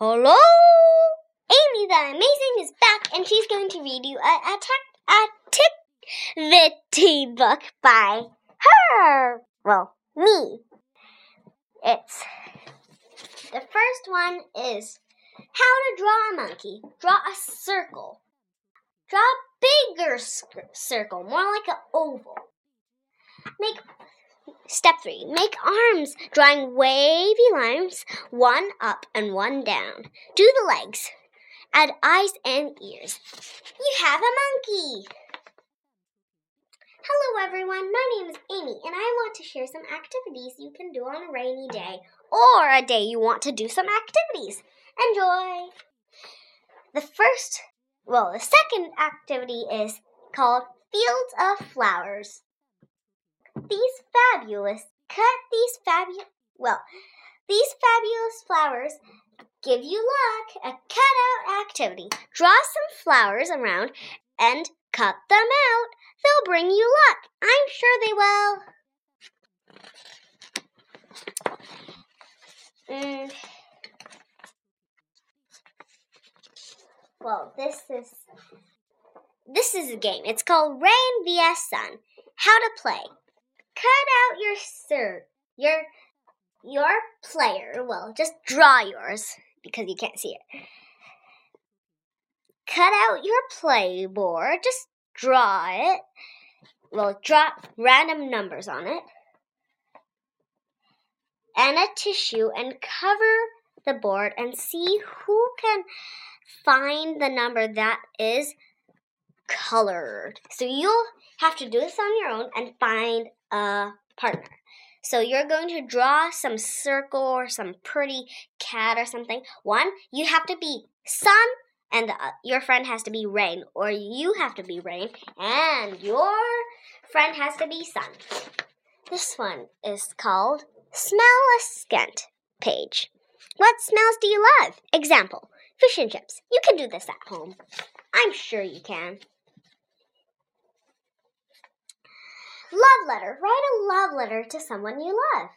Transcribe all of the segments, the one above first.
Hello? Amy the Amazing is back and she's going to read you a, a, activity book by her. Well, me. It's the first one is how to draw a monkey. Draw a circle. Draw a bigger circle, more like an oval. Make Step three, make arms, drawing wavy lines, one up and one down. Do the legs. Add eyes and ears. You have a monkey. Hello everyone, my name is Amy and I want to share some activities you can do on a rainy day or a day you want to do some activities. Enjoy! The first, well, the second activity is called Fields of Flowers these fabulous, cut these fabulous, well, these fabulous flowers give you luck. A cutout activity. Draw some flowers around and cut them out. They'll bring you luck. I'm sure they will. Mm. Well, this is this is a game. It's called Rain vs Sun. How to play cut out your sir your your player. Well, just draw yours because you can't see it. Cut out your play board. Just draw it. Well, drop random numbers on it. And a tissue and cover the board and see who can find the number that is colored. So you'll have to do this on your own and find a partner. So you're going to draw some circle or some pretty cat or something. One, you have to be sun and uh, your friend has to be rain or you have to be rain and your friend has to be sun. This one is called Smell a Scent page. What smells do you love? Example, fish and chips. You can do this at home. I'm sure you can. Love letter. Write a love letter to someone you love.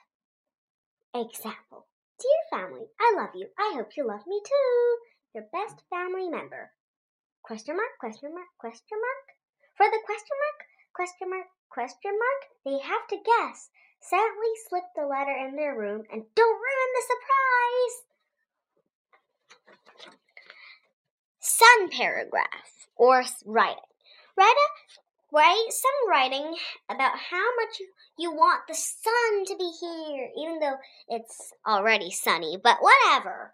Example. Dear family, I love you. I hope you love me too. Your best family member. Question mark, question mark, question mark. For the question mark, question mark, question mark, they have to guess. Sadly, slip the letter in their room and don't ruin the surprise. Sun paragraph or writing. Write a write some writing about how much you want the sun to be here, even though it's already sunny, but whatever.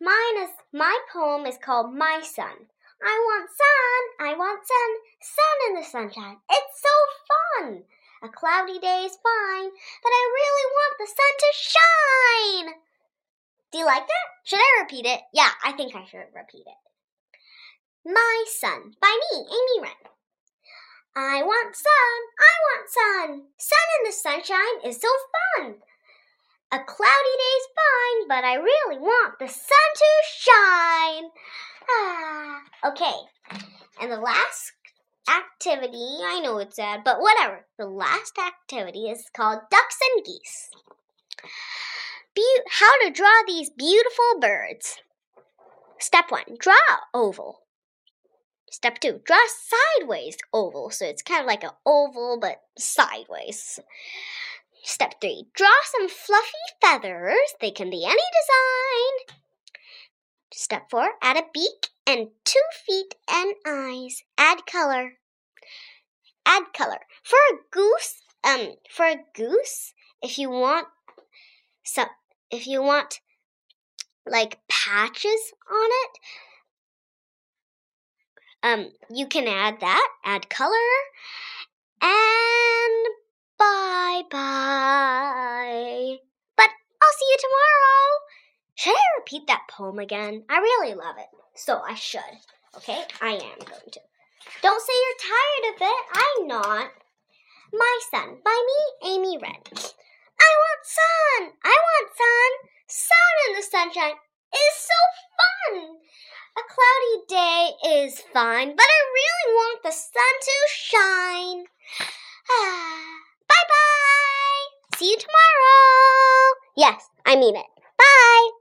Mine is my poem is called My Sun. I want sun, I want sun, sun in the sunshine. It's so fun. A cloudy day is fine, but I really want the sun to shine. Do you like that? Should I repeat it? Yeah, I think I should repeat it. My Sun by me, Amy Wren. I want sun, I want sun. Sun in the sunshine is so fun. A cloudy day's fine, but I really want the sun to shine. Ah, okay. And the last activity, I know it's sad, but whatever. The last activity is called Ducks and Geese. Be- how to draw these beautiful birds. Step one, draw oval. Step two, draw sideways oval. So it's kind of like an oval, but sideways. Step three, draw some fluffy feathers. They can be any design. Step four, add a beak and two feet and eyes. Add color. Add color. For a goose, um, for a goose, if you want some, if you want like patches on it, um, you can add that, add color, and bye bye. But I'll see you tomorrow. Should I repeat that poem again? I really love it, so I should. Okay, I am going to. Don't say you're tired of it. I'm not. My Sun by me, Amy Red. I want sun. I want sun. Sun in the sunshine is so fun. Cloudy day is fine, but I really want the sun to shine. bye bye. See you tomorrow. Yes, I mean it. Bye.